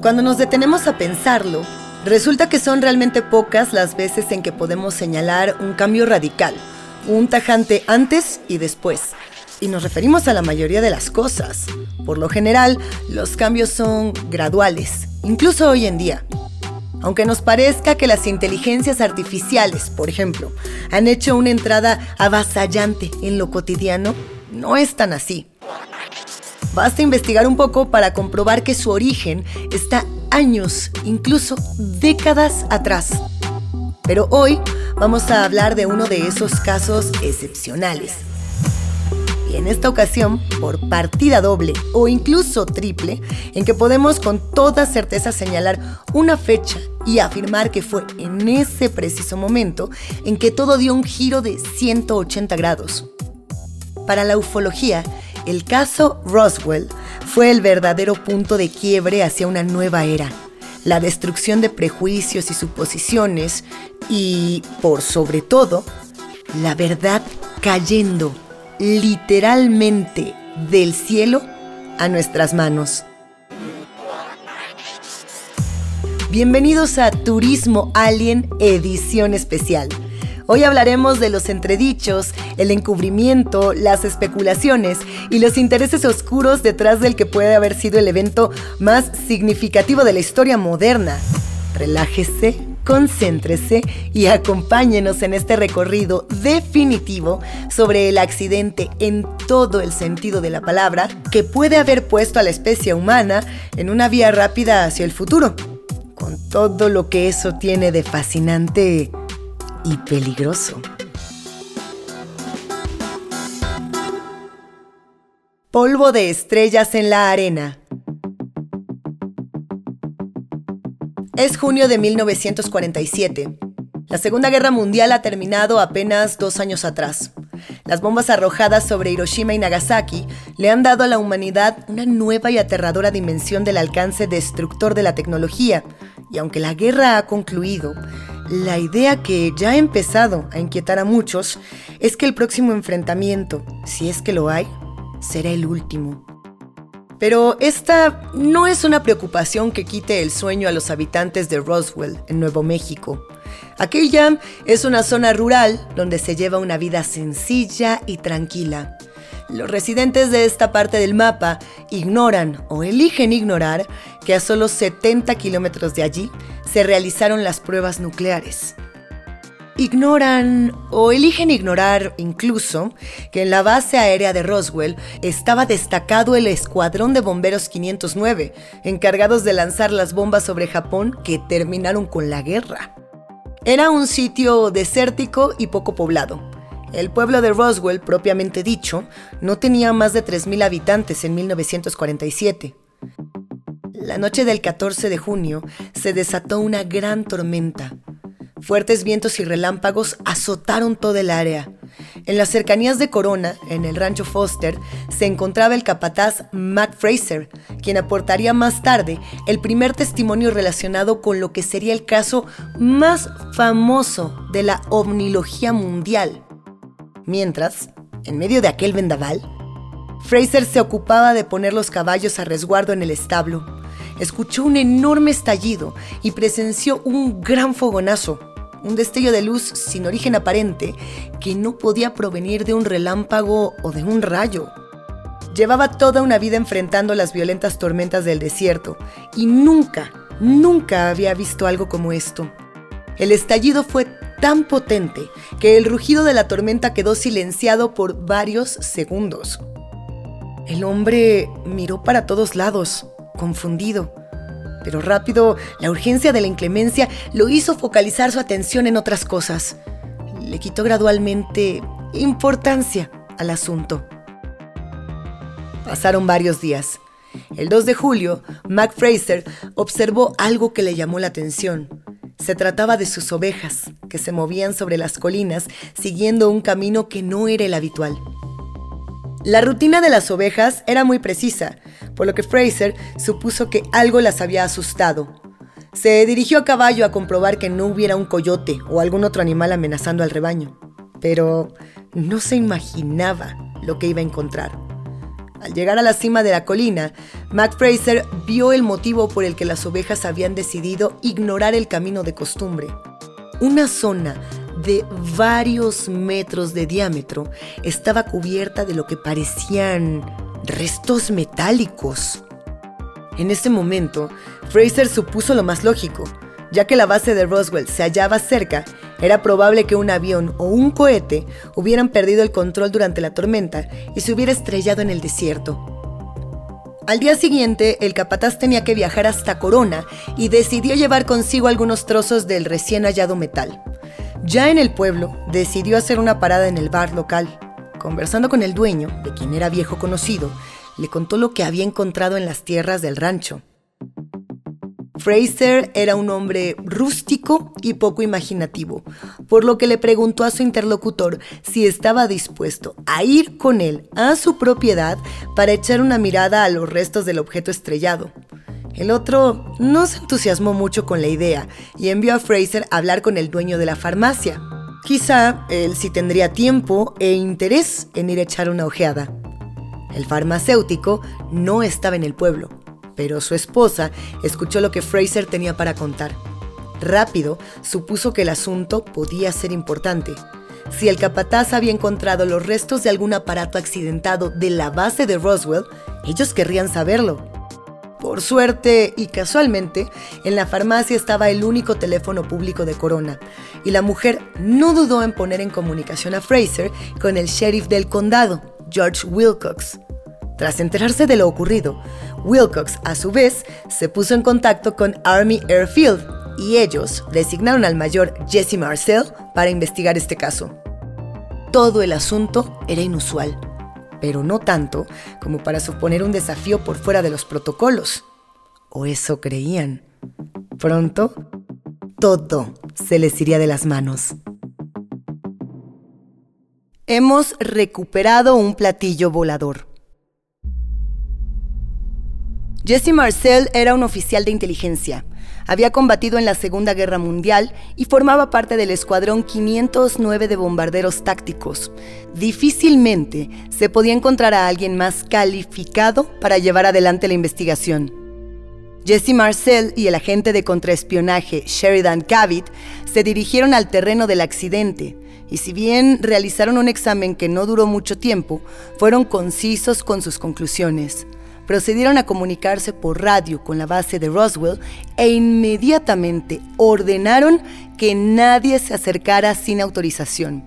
Cuando nos detenemos a pensarlo, resulta que son realmente pocas las veces en que podemos señalar un cambio radical, un tajante antes y después. Y nos referimos a la mayoría de las cosas. Por lo general, los cambios son graduales, incluso hoy en día. Aunque nos parezca que las inteligencias artificiales, por ejemplo, han hecho una entrada avasallante en lo cotidiano, no es tan así. Basta investigar un poco para comprobar que su origen está años, incluso décadas atrás. Pero hoy vamos a hablar de uno de esos casos excepcionales. Y en esta ocasión, por partida doble o incluso triple, en que podemos con toda certeza señalar una fecha y afirmar que fue en ese preciso momento en que todo dio un giro de 180 grados. Para la ufología, el caso Roswell fue el verdadero punto de quiebre hacia una nueva era. La destrucción de prejuicios y suposiciones y, por sobre todo, la verdad cayendo literalmente del cielo a nuestras manos. Bienvenidos a Turismo Alien Edición Especial. Hoy hablaremos de los entredichos, el encubrimiento, las especulaciones y los intereses oscuros detrás del que puede haber sido el evento más significativo de la historia moderna. Relájese, concéntrese y acompáñenos en este recorrido definitivo sobre el accidente en todo el sentido de la palabra que puede haber puesto a la especie humana en una vía rápida hacia el futuro, con todo lo que eso tiene de fascinante y peligroso. Polvo de estrellas en la arena. Es junio de 1947. La Segunda Guerra Mundial ha terminado apenas dos años atrás. Las bombas arrojadas sobre Hiroshima y Nagasaki le han dado a la humanidad una nueva y aterradora dimensión del alcance destructor de la tecnología, y aunque la guerra ha concluido, la idea que ya ha empezado a inquietar a muchos es que el próximo enfrentamiento, si es que lo hay, será el último. Pero esta no es una preocupación que quite el sueño a los habitantes de Roswell, en Nuevo México. Aquella es una zona rural donde se lleva una vida sencilla y tranquila. Los residentes de esta parte del mapa ignoran o eligen ignorar que a solo 70 kilómetros de allí se realizaron las pruebas nucleares. Ignoran o eligen ignorar incluso que en la base aérea de Roswell estaba destacado el Escuadrón de Bomberos 509, encargados de lanzar las bombas sobre Japón que terminaron con la guerra. Era un sitio desértico y poco poblado. El pueblo de Roswell, propiamente dicho, no tenía más de 3.000 habitantes en 1947. La noche del 14 de junio se desató una gran tormenta. Fuertes vientos y relámpagos azotaron toda el área. En las cercanías de Corona, en el rancho Foster, se encontraba el capataz Mac Fraser, quien aportaría más tarde el primer testimonio relacionado con lo que sería el caso más famoso de la omnilogía mundial. Mientras, en medio de aquel vendaval, Fraser se ocupaba de poner los caballos a resguardo en el establo escuchó un enorme estallido y presenció un gran fogonazo, un destello de luz sin origen aparente que no podía provenir de un relámpago o de un rayo. Llevaba toda una vida enfrentando las violentas tormentas del desierto y nunca, nunca había visto algo como esto. El estallido fue tan potente que el rugido de la tormenta quedó silenciado por varios segundos. El hombre miró para todos lados, confundido. Pero rápido, la urgencia de la inclemencia lo hizo focalizar su atención en otras cosas. Le quitó gradualmente importancia al asunto. Pasaron varios días. El 2 de julio, Mac Fraser observó algo que le llamó la atención. Se trataba de sus ovejas, que se movían sobre las colinas siguiendo un camino que no era el habitual. La rutina de las ovejas era muy precisa, por lo que Fraser supuso que algo las había asustado. Se dirigió a caballo a comprobar que no hubiera un coyote o algún otro animal amenazando al rebaño, pero no se imaginaba lo que iba a encontrar. Al llegar a la cima de la colina, Mac Fraser vio el motivo por el que las ovejas habían decidido ignorar el camino de costumbre. Una zona de varios metros de diámetro estaba cubierta de lo que parecían restos metálicos. En ese momento, Fraser supuso lo más lógico. Ya que la base de Roswell se hallaba cerca, era probable que un avión o un cohete hubieran perdido el control durante la tormenta y se hubiera estrellado en el desierto. Al día siguiente, el capataz tenía que viajar hasta Corona y decidió llevar consigo algunos trozos del recién hallado metal. Ya en el pueblo, decidió hacer una parada en el bar local. Conversando con el dueño, de quien era viejo conocido, le contó lo que había encontrado en las tierras del rancho. Fraser era un hombre rústico y poco imaginativo, por lo que le preguntó a su interlocutor si estaba dispuesto a ir con él a su propiedad para echar una mirada a los restos del objeto estrellado. El otro no se entusiasmó mucho con la idea y envió a Fraser a hablar con el dueño de la farmacia. Quizá él sí tendría tiempo e interés en ir a echar una ojeada. El farmacéutico no estaba en el pueblo, pero su esposa escuchó lo que Fraser tenía para contar. Rápido, supuso que el asunto podía ser importante. Si el capataz había encontrado los restos de algún aparato accidentado de la base de Roswell, ellos querrían saberlo. Por suerte y casualmente, en la farmacia estaba el único teléfono público de Corona, y la mujer no dudó en poner en comunicación a Fraser con el sheriff del condado, George Wilcox. Tras enterarse de lo ocurrido, Wilcox, a su vez, se puso en contacto con Army Airfield y ellos designaron al mayor Jesse Marcel para investigar este caso. Todo el asunto era inusual, pero no tanto como para suponer un desafío por fuera de los protocolos. O eso creían. Pronto, todo se les iría de las manos. Hemos recuperado un platillo volador. Jesse Marcel era un oficial de inteligencia. Había combatido en la Segunda Guerra Mundial y formaba parte del Escuadrón 509 de bombarderos tácticos. Difícilmente se podía encontrar a alguien más calificado para llevar adelante la investigación. Jesse Marcel y el agente de contraespionaje Sheridan Cavitt se dirigieron al terreno del accidente y si bien realizaron un examen que no duró mucho tiempo, fueron concisos con sus conclusiones procedieron a comunicarse por radio con la base de Roswell e inmediatamente ordenaron que nadie se acercara sin autorización.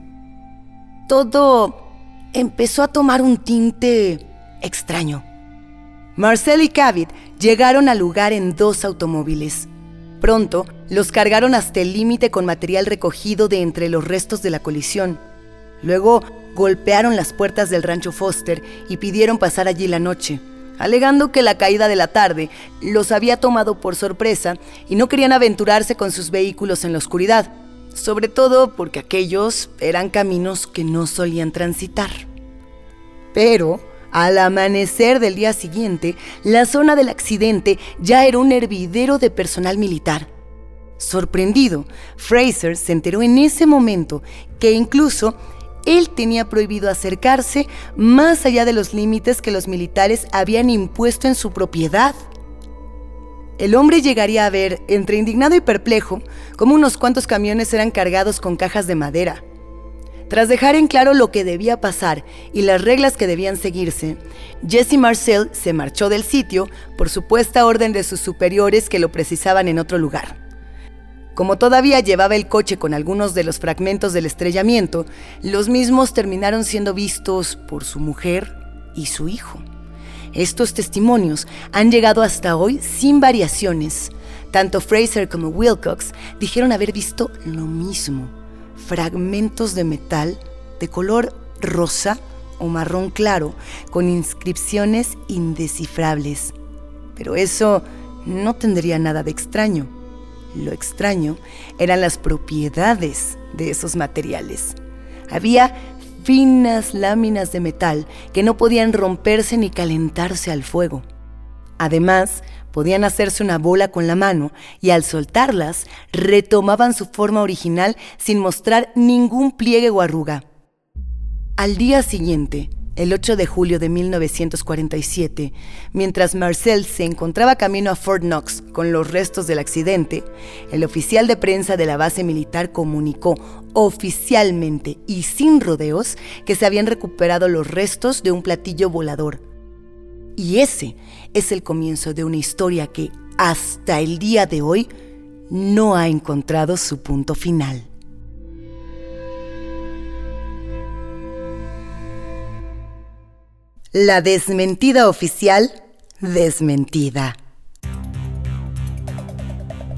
Todo empezó a tomar un tinte extraño. Marcel y Cavit llegaron al lugar en dos automóviles. Pronto los cargaron hasta el límite con material recogido de entre los restos de la colisión. Luego golpearon las puertas del rancho Foster y pidieron pasar allí la noche alegando que la caída de la tarde los había tomado por sorpresa y no querían aventurarse con sus vehículos en la oscuridad, sobre todo porque aquellos eran caminos que no solían transitar. Pero, al amanecer del día siguiente, la zona del accidente ya era un hervidero de personal militar. Sorprendido, Fraser se enteró en ese momento que incluso él tenía prohibido acercarse más allá de los límites que los militares habían impuesto en su propiedad. El hombre llegaría a ver, entre indignado y perplejo, cómo unos cuantos camiones eran cargados con cajas de madera. Tras dejar en claro lo que debía pasar y las reglas que debían seguirse, Jesse Marcel se marchó del sitio por supuesta orden de sus superiores que lo precisaban en otro lugar. Como todavía llevaba el coche con algunos de los fragmentos del estrellamiento, los mismos terminaron siendo vistos por su mujer y su hijo. Estos testimonios han llegado hasta hoy sin variaciones. Tanto Fraser como Wilcox dijeron haber visto lo mismo, fragmentos de metal de color rosa o marrón claro, con inscripciones indescifrables. Pero eso no tendría nada de extraño. Lo extraño eran las propiedades de esos materiales. Había finas láminas de metal que no podían romperse ni calentarse al fuego. Además, podían hacerse una bola con la mano y al soltarlas retomaban su forma original sin mostrar ningún pliegue o arruga. Al día siguiente, El 8 de julio de 1947, mientras Marcel se encontraba camino a Fort Knox con los restos del accidente, el oficial de prensa de la base militar comunicó oficialmente y sin rodeos que se habían recuperado los restos de un platillo volador. Y ese es el comienzo de una historia que, hasta el día de hoy, no ha encontrado su punto final. La desmentida oficial desmentida.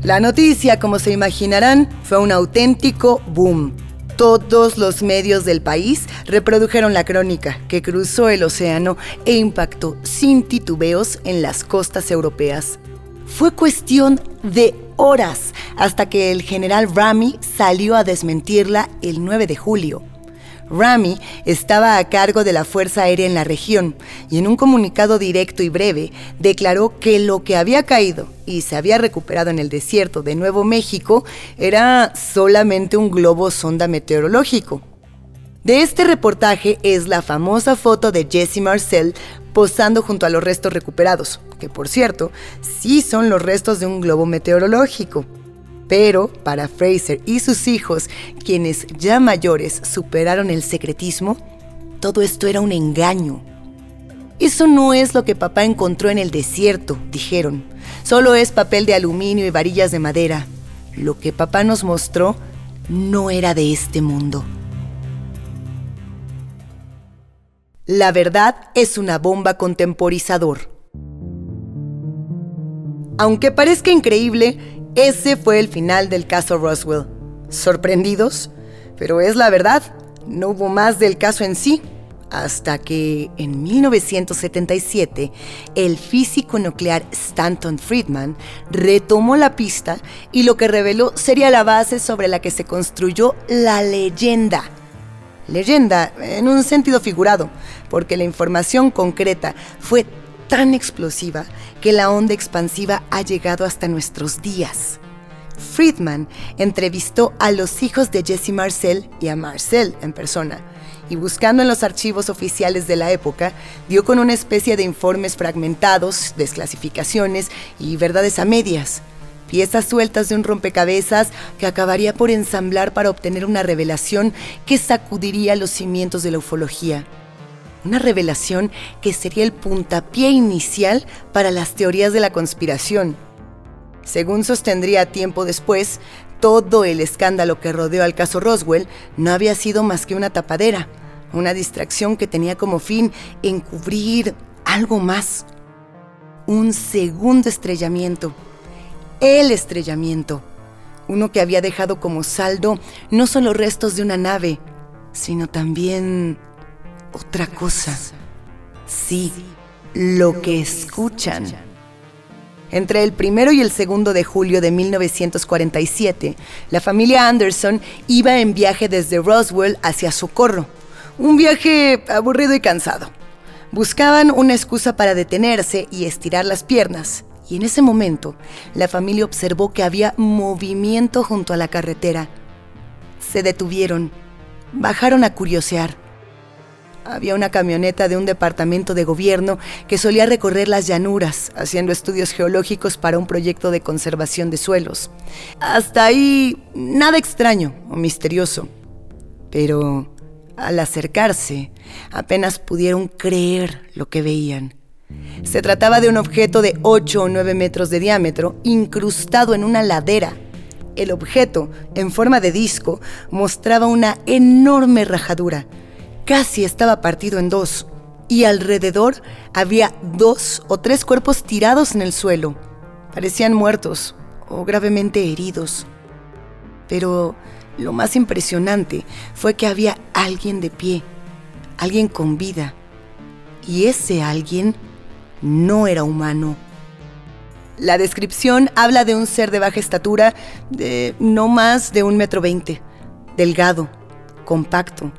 La noticia, como se imaginarán, fue un auténtico boom. Todos los medios del país reprodujeron la crónica que cruzó el océano e impactó sin titubeos en las costas europeas. Fue cuestión de horas hasta que el general Rami salió a desmentirla el 9 de julio. Rami estaba a cargo de la Fuerza Aérea en la región y en un comunicado directo y breve declaró que lo que había caído y se había recuperado en el desierto de Nuevo México era solamente un globo sonda meteorológico. De este reportaje es la famosa foto de Jesse Marcel posando junto a los restos recuperados, que por cierto, sí son los restos de un globo meteorológico. Pero para Fraser y sus hijos, quienes ya mayores superaron el secretismo, todo esto era un engaño. Eso no es lo que papá encontró en el desierto, dijeron. Solo es papel de aluminio y varillas de madera. Lo que papá nos mostró no era de este mundo. La verdad es una bomba contemporizador. Aunque parezca increíble, ese fue el final del caso Roswell. ¿Sorprendidos? Pero es la verdad, no hubo más del caso en sí, hasta que en 1977 el físico nuclear Stanton Friedman retomó la pista y lo que reveló sería la base sobre la que se construyó la leyenda. Leyenda en un sentido figurado, porque la información concreta fue tan explosiva que la onda expansiva ha llegado hasta nuestros días. Friedman entrevistó a los hijos de Jesse Marcel y a Marcel en persona, y buscando en los archivos oficiales de la época, dio con una especie de informes fragmentados, desclasificaciones y verdades a medias, piezas sueltas de un rompecabezas que acabaría por ensamblar para obtener una revelación que sacudiría los cimientos de la ufología una revelación que sería el puntapié inicial para las teorías de la conspiración. Según sostendría tiempo después, todo el escándalo que rodeó al caso Roswell no había sido más que una tapadera, una distracción que tenía como fin encubrir algo más. Un segundo estrellamiento. El estrellamiento. Uno que había dejado como saldo no solo restos de una nave, sino también otra cosa. Sí, lo que escuchan. Entre el primero y el segundo de julio de 1947, la familia Anderson iba en viaje desde Roswell hacia Socorro. Un viaje aburrido y cansado. Buscaban una excusa para detenerse y estirar las piernas. Y en ese momento, la familia observó que había movimiento junto a la carretera. Se detuvieron, bajaron a curiosear había una camioneta de un departamento de gobierno que solía recorrer las llanuras haciendo estudios geológicos para un proyecto de conservación de suelos. Hasta ahí nada extraño o misterioso. Pero al acercarse apenas pudieron creer lo que veían. Se trataba de un objeto de 8 o 9 metros de diámetro incrustado en una ladera. El objeto, en forma de disco, mostraba una enorme rajadura casi estaba partido en dos y alrededor había dos o tres cuerpos tirados en el suelo. Parecían muertos o gravemente heridos. Pero lo más impresionante fue que había alguien de pie, alguien con vida. Y ese alguien no era humano. La descripción habla de un ser de baja estatura, de no más de un metro veinte, delgado, compacto,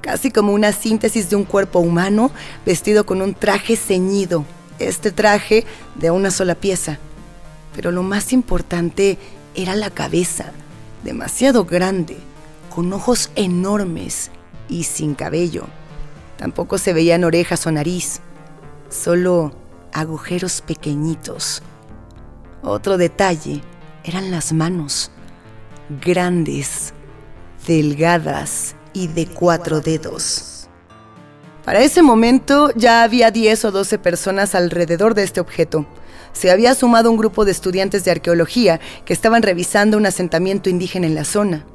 casi como una síntesis de un cuerpo humano vestido con un traje ceñido, este traje de una sola pieza. Pero lo más importante era la cabeza, demasiado grande, con ojos enormes y sin cabello. Tampoco se veían orejas o nariz, solo agujeros pequeñitos. Otro detalle eran las manos, grandes, delgadas y de cuatro dedos. Para ese momento ya había 10 o 12 personas alrededor de este objeto. Se había sumado un grupo de estudiantes de arqueología que estaban revisando un asentamiento indígena en la zona.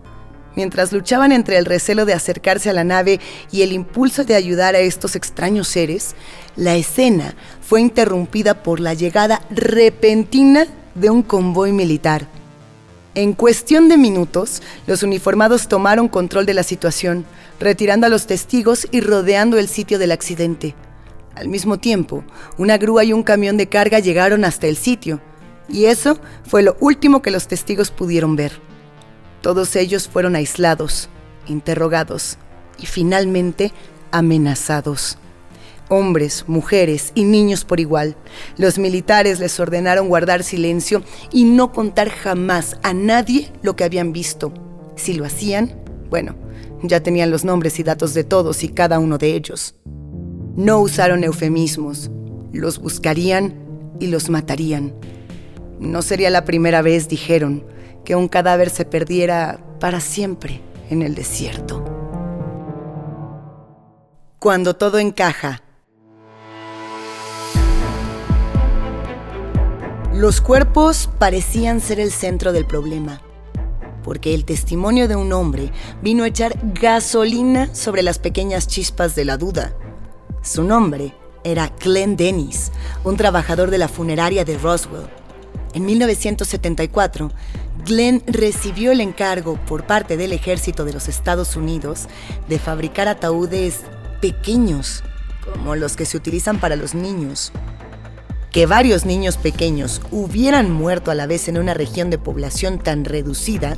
Mientras luchaban entre el recelo de acercarse a la nave y el impulso de ayudar a estos extraños seres, la escena fue interrumpida por la llegada repentina de un convoy militar. En cuestión de minutos, los uniformados tomaron control de la situación, retirando a los testigos y rodeando el sitio del accidente. Al mismo tiempo, una grúa y un camión de carga llegaron hasta el sitio, y eso fue lo último que los testigos pudieron ver. Todos ellos fueron aislados, interrogados y finalmente amenazados hombres, mujeres y niños por igual. Los militares les ordenaron guardar silencio y no contar jamás a nadie lo que habían visto. Si lo hacían, bueno, ya tenían los nombres y datos de todos y cada uno de ellos. No usaron eufemismos, los buscarían y los matarían. No sería la primera vez, dijeron, que un cadáver se perdiera para siempre en el desierto. Cuando todo encaja, Los cuerpos parecían ser el centro del problema, porque el testimonio de un hombre vino a echar gasolina sobre las pequeñas chispas de la duda. Su nombre era Glenn Dennis, un trabajador de la funeraria de Roswell. En 1974, Glenn recibió el encargo por parte del ejército de los Estados Unidos de fabricar ataúdes pequeños, como los que se utilizan para los niños. Que varios niños pequeños hubieran muerto a la vez en una región de población tan reducida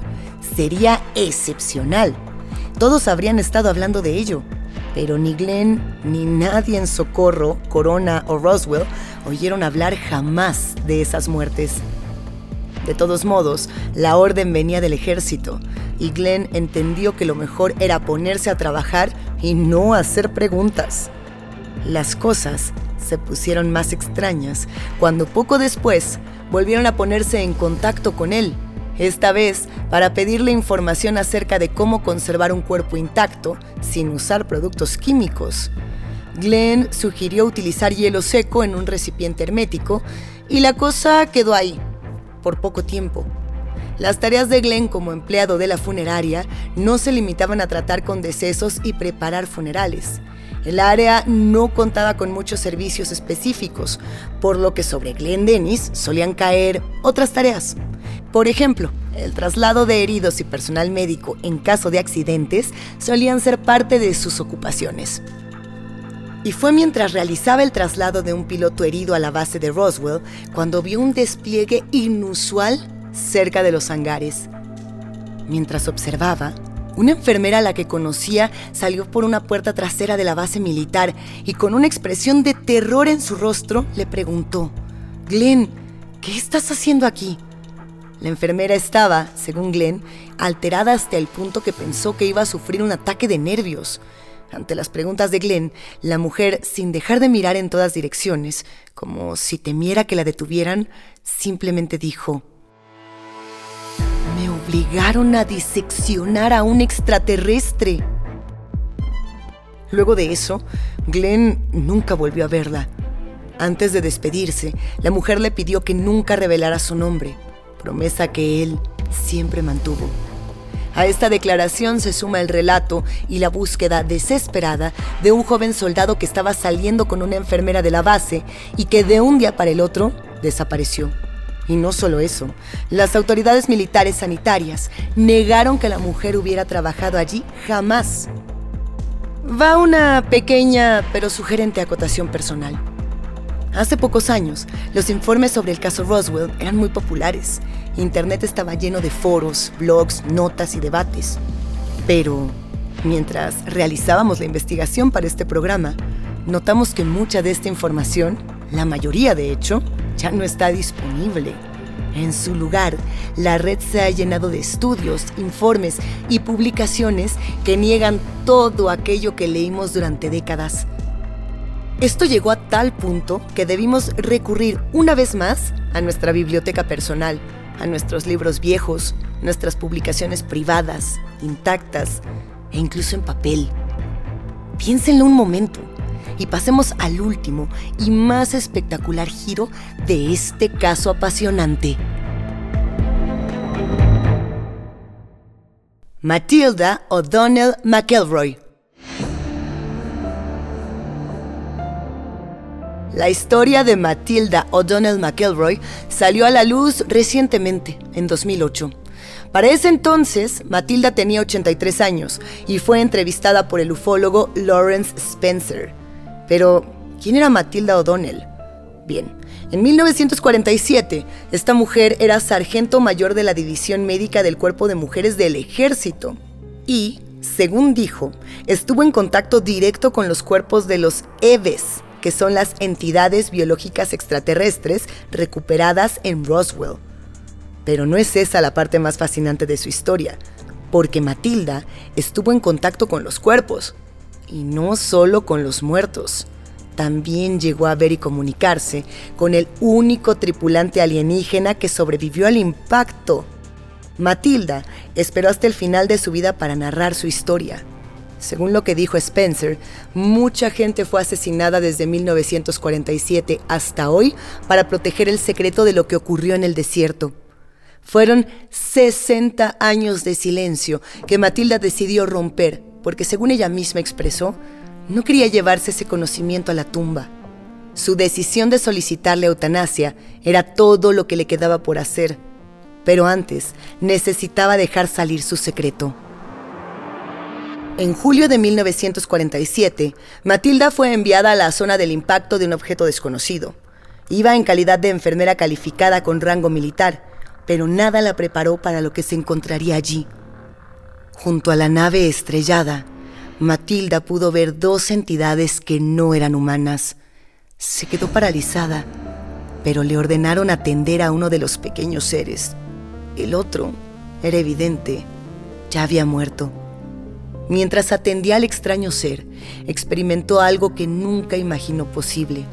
sería excepcional. Todos habrían estado hablando de ello, pero ni Glenn ni nadie en Socorro, Corona o Roswell oyeron hablar jamás de esas muertes. De todos modos, la orden venía del ejército y Glenn entendió que lo mejor era ponerse a trabajar y no hacer preguntas. Las cosas se pusieron más extrañas cuando poco después volvieron a ponerse en contacto con él, esta vez para pedirle información acerca de cómo conservar un cuerpo intacto sin usar productos químicos. Glenn sugirió utilizar hielo seco en un recipiente hermético y la cosa quedó ahí, por poco tiempo. Las tareas de Glenn como empleado de la funeraria no se limitaban a tratar con decesos y preparar funerales. El área no contaba con muchos servicios específicos, por lo que sobre Glenn Dennis solían caer otras tareas. Por ejemplo, el traslado de heridos y personal médico en caso de accidentes solían ser parte de sus ocupaciones. Y fue mientras realizaba el traslado de un piloto herido a la base de Roswell cuando vio un despliegue inusual cerca de los hangares. Mientras observaba, una enfermera a la que conocía salió por una puerta trasera de la base militar y con una expresión de terror en su rostro le preguntó, Glenn, ¿qué estás haciendo aquí? La enfermera estaba, según Glenn, alterada hasta el punto que pensó que iba a sufrir un ataque de nervios. Ante las preguntas de Glenn, la mujer, sin dejar de mirar en todas direcciones, como si temiera que la detuvieran, simplemente dijo, obligaron a diseccionar a un extraterrestre. Luego de eso, Glenn nunca volvió a verla. Antes de despedirse, la mujer le pidió que nunca revelara su nombre, promesa que él siempre mantuvo. A esta declaración se suma el relato y la búsqueda desesperada de un joven soldado que estaba saliendo con una enfermera de la base y que de un día para el otro desapareció. Y no solo eso, las autoridades militares sanitarias negaron que la mujer hubiera trabajado allí jamás. Va una pequeña pero sugerente acotación personal. Hace pocos años, los informes sobre el caso Roswell eran muy populares. Internet estaba lleno de foros, blogs, notas y debates. Pero, mientras realizábamos la investigación para este programa, notamos que mucha de esta información, la mayoría de hecho, ya no está disponible. En su lugar, la red se ha llenado de estudios, informes y publicaciones que niegan todo aquello que leímos durante décadas. Esto llegó a tal punto que debimos recurrir una vez más a nuestra biblioteca personal, a nuestros libros viejos, nuestras publicaciones privadas, intactas e incluso en papel. Piénsenlo un momento y pasemos al último y más espectacular giro de este caso apasionante. Matilda O'Donnell McElroy. La historia de Matilda O'Donnell McElroy salió a la luz recientemente, en 2008. Para ese entonces, Matilda tenía 83 años y fue entrevistada por el ufólogo Lawrence Spencer. Pero, ¿quién era Matilda O'Donnell? Bien, en 1947, esta mujer era sargento mayor de la División Médica del Cuerpo de Mujeres del Ejército y, según dijo, estuvo en contacto directo con los cuerpos de los EVES, que son las entidades biológicas extraterrestres recuperadas en Roswell. Pero no es esa la parte más fascinante de su historia, porque Matilda estuvo en contacto con los cuerpos, y no solo con los muertos. También llegó a ver y comunicarse con el único tripulante alienígena que sobrevivió al impacto. Matilda esperó hasta el final de su vida para narrar su historia. Según lo que dijo Spencer, mucha gente fue asesinada desde 1947 hasta hoy para proteger el secreto de lo que ocurrió en el desierto. Fueron 60 años de silencio que Matilda decidió romper porque según ella misma expresó, no quería llevarse ese conocimiento a la tumba. Su decisión de solicitarle eutanasia era todo lo que le quedaba por hacer, pero antes necesitaba dejar salir su secreto. En julio de 1947, Matilda fue enviada a la zona del impacto de un objeto desconocido. Iba en calidad de enfermera calificada con rango militar, pero nada la preparó para lo que se encontraría allí. Junto a la nave estrellada, Matilda pudo ver dos entidades que no eran humanas. Se quedó paralizada, pero le ordenaron atender a uno de los pequeños seres. El otro, era evidente, ya había muerto. Mientras atendía al extraño ser, experimentó algo que nunca imaginó posible.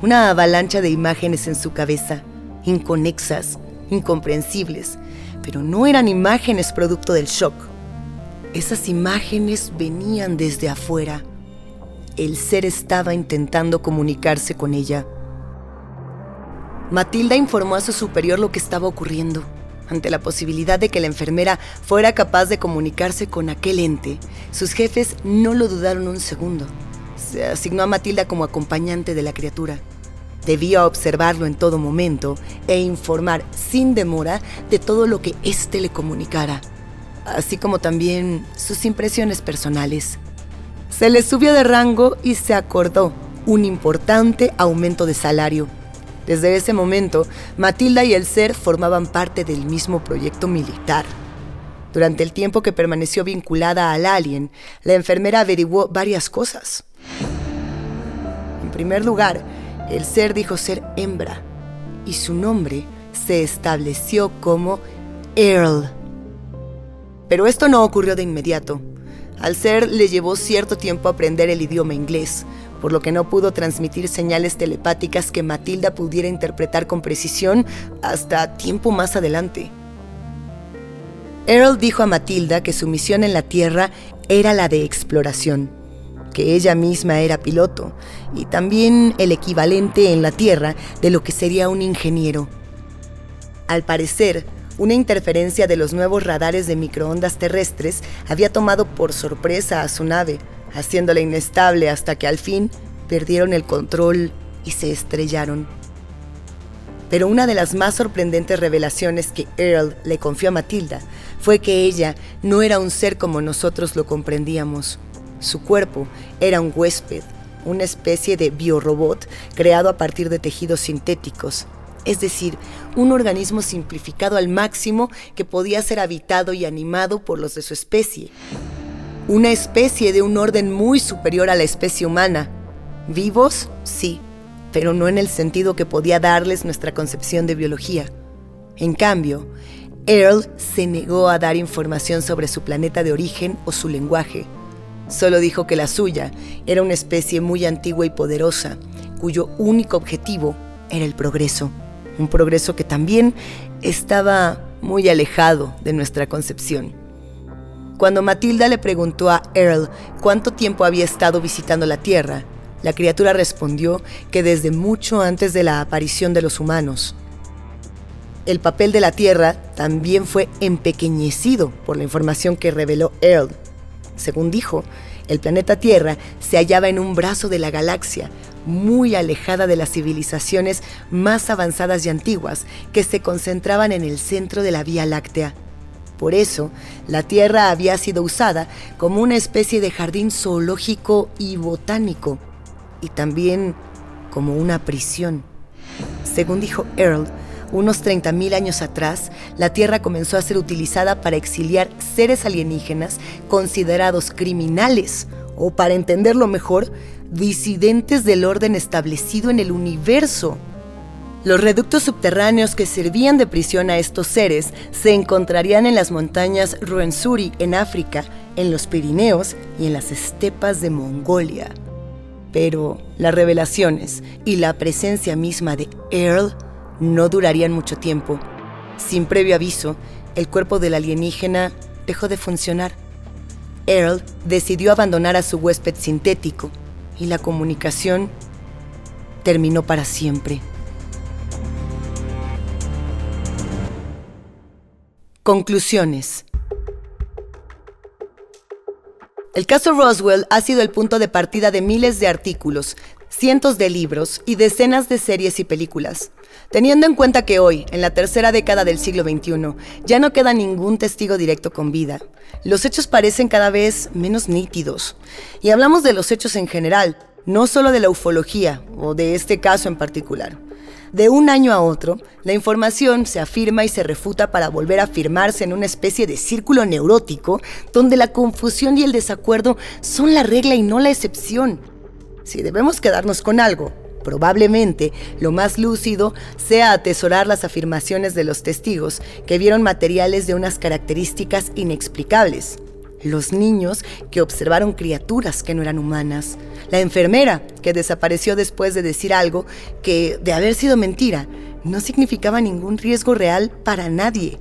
Una avalancha de imágenes en su cabeza, inconexas, incomprensibles, pero no eran imágenes producto del shock esas imágenes venían desde afuera. El ser estaba intentando comunicarse con ella. Matilda informó a su superior lo que estaba ocurriendo. Ante la posibilidad de que la enfermera fuera capaz de comunicarse con aquel ente, sus jefes no lo dudaron un segundo. Se asignó a Matilda como acompañante de la criatura. Debía observarlo en todo momento e informar sin demora de todo lo que éste le comunicara así como también sus impresiones personales. Se le subió de rango y se acordó un importante aumento de salario. Desde ese momento, Matilda y el ser formaban parte del mismo proyecto militar. Durante el tiempo que permaneció vinculada al alien, la enfermera averiguó varias cosas. En primer lugar, el ser dijo ser hembra y su nombre se estableció como Earl. Pero esto no ocurrió de inmediato. Al ser le llevó cierto tiempo aprender el idioma inglés, por lo que no pudo transmitir señales telepáticas que Matilda pudiera interpretar con precisión hasta tiempo más adelante. Earl dijo a Matilda que su misión en la Tierra era la de exploración, que ella misma era piloto y también el equivalente en la Tierra de lo que sería un ingeniero. Al parecer, una interferencia de los nuevos radares de microondas terrestres había tomado por sorpresa a su nave, haciéndola inestable hasta que al fin perdieron el control y se estrellaron. Pero una de las más sorprendentes revelaciones que Earl le confió a Matilda fue que ella no era un ser como nosotros lo comprendíamos. Su cuerpo era un huésped, una especie de biorobot creado a partir de tejidos sintéticos, es decir, un organismo simplificado al máximo que podía ser habitado y animado por los de su especie. Una especie de un orden muy superior a la especie humana. Vivos, sí, pero no en el sentido que podía darles nuestra concepción de biología. En cambio, Earl se negó a dar información sobre su planeta de origen o su lenguaje. Solo dijo que la suya era una especie muy antigua y poderosa, cuyo único objetivo era el progreso. Un progreso que también estaba muy alejado de nuestra concepción. Cuando Matilda le preguntó a Earl cuánto tiempo había estado visitando la Tierra, la criatura respondió que desde mucho antes de la aparición de los humanos. El papel de la Tierra también fue empequeñecido por la información que reveló Earl. Según dijo, el planeta Tierra se hallaba en un brazo de la galaxia, muy alejada de las civilizaciones más avanzadas y antiguas que se concentraban en el centro de la Vía Láctea. Por eso, la Tierra había sido usada como una especie de jardín zoológico y botánico, y también como una prisión. Según dijo Earl, unos 30.000 años atrás, la Tierra comenzó a ser utilizada para exiliar seres alienígenas considerados criminales, o para entenderlo mejor, disidentes del orden establecido en el universo. Los reductos subterráneos que servían de prisión a estos seres se encontrarían en las montañas Ruensuri en África, en los Pirineos y en las estepas de Mongolia. Pero las revelaciones y la presencia misma de Earl no durarían mucho tiempo. Sin previo aviso, el cuerpo del alienígena dejó de funcionar. Earl decidió abandonar a su huésped sintético y la comunicación terminó para siempre. Conclusiones. El caso Roswell ha sido el punto de partida de miles de artículos, cientos de libros y decenas de series y películas. Teniendo en cuenta que hoy, en la tercera década del siglo XXI, ya no queda ningún testigo directo con vida, los hechos parecen cada vez menos nítidos. Y hablamos de los hechos en general, no solo de la ufología o de este caso en particular. De un año a otro, la información se afirma y se refuta para volver a afirmarse en una especie de círculo neurótico donde la confusión y el desacuerdo son la regla y no la excepción. Si debemos quedarnos con algo, probablemente lo más lúcido sea atesorar las afirmaciones de los testigos que vieron materiales de unas características inexplicables. Los niños que observaron criaturas que no eran humanas. La enfermera que desapareció después de decir algo que, de haber sido mentira, no significaba ningún riesgo real para nadie.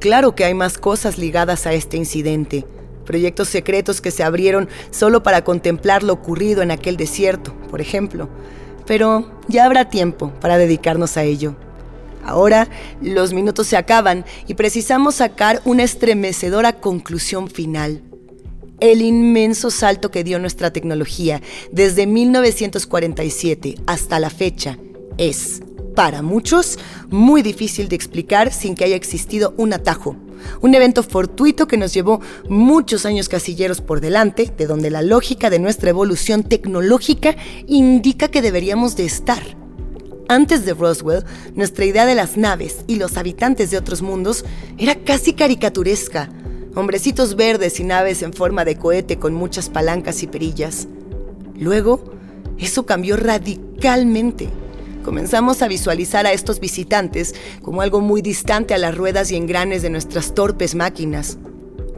Claro que hay más cosas ligadas a este incidente proyectos secretos que se abrieron solo para contemplar lo ocurrido en aquel desierto, por ejemplo. Pero ya habrá tiempo para dedicarnos a ello. Ahora los minutos se acaban y precisamos sacar una estremecedora conclusión final. El inmenso salto que dio nuestra tecnología desde 1947 hasta la fecha es, para muchos, muy difícil de explicar sin que haya existido un atajo, un evento fortuito que nos llevó muchos años casilleros por delante, de donde la lógica de nuestra evolución tecnológica indica que deberíamos de estar. Antes de Roswell, nuestra idea de las naves y los habitantes de otros mundos era casi caricaturesca. Hombrecitos verdes y naves en forma de cohete con muchas palancas y perillas. Luego, eso cambió radicalmente comenzamos a visualizar a estos visitantes como algo muy distante a las ruedas y engranes de nuestras torpes máquinas.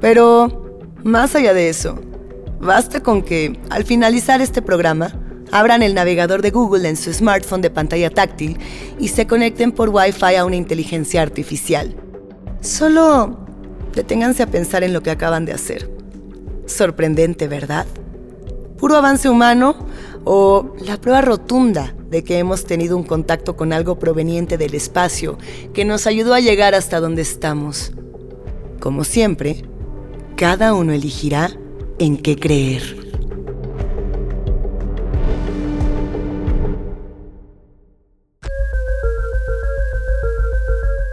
Pero, más allá de eso, basta con que, al finalizar este programa, abran el navegador de Google en su smartphone de pantalla táctil y se conecten por Wi-Fi a una inteligencia artificial. Solo deténganse a pensar en lo que acaban de hacer. Sorprendente, ¿verdad? Puro avance humano o la prueba rotunda de que hemos tenido un contacto con algo proveniente del espacio que nos ayudó a llegar hasta donde estamos. Como siempre, cada uno elegirá en qué creer.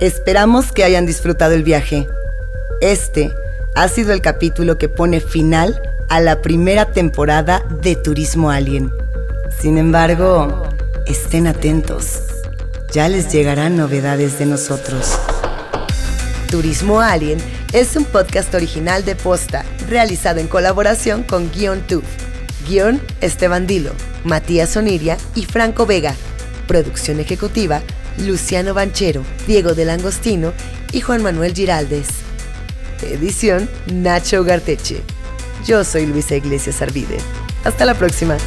Esperamos que hayan disfrutado el viaje. Este ha sido el capítulo que pone final a la primera temporada de Turismo Alien. Sin embargo, estén atentos. Ya les llegarán novedades de nosotros. Turismo Alien es un podcast original de Posta, realizado en colaboración con Guion Tuf. Guión Esteban Dilo, Matías Oniria y Franco Vega. Producción ejecutiva Luciano Banchero, Diego del Angostino y Juan Manuel Giraldes. Edición Nacho Garteche. Yo soy Luisa Iglesias Arvide. Hasta la próxima.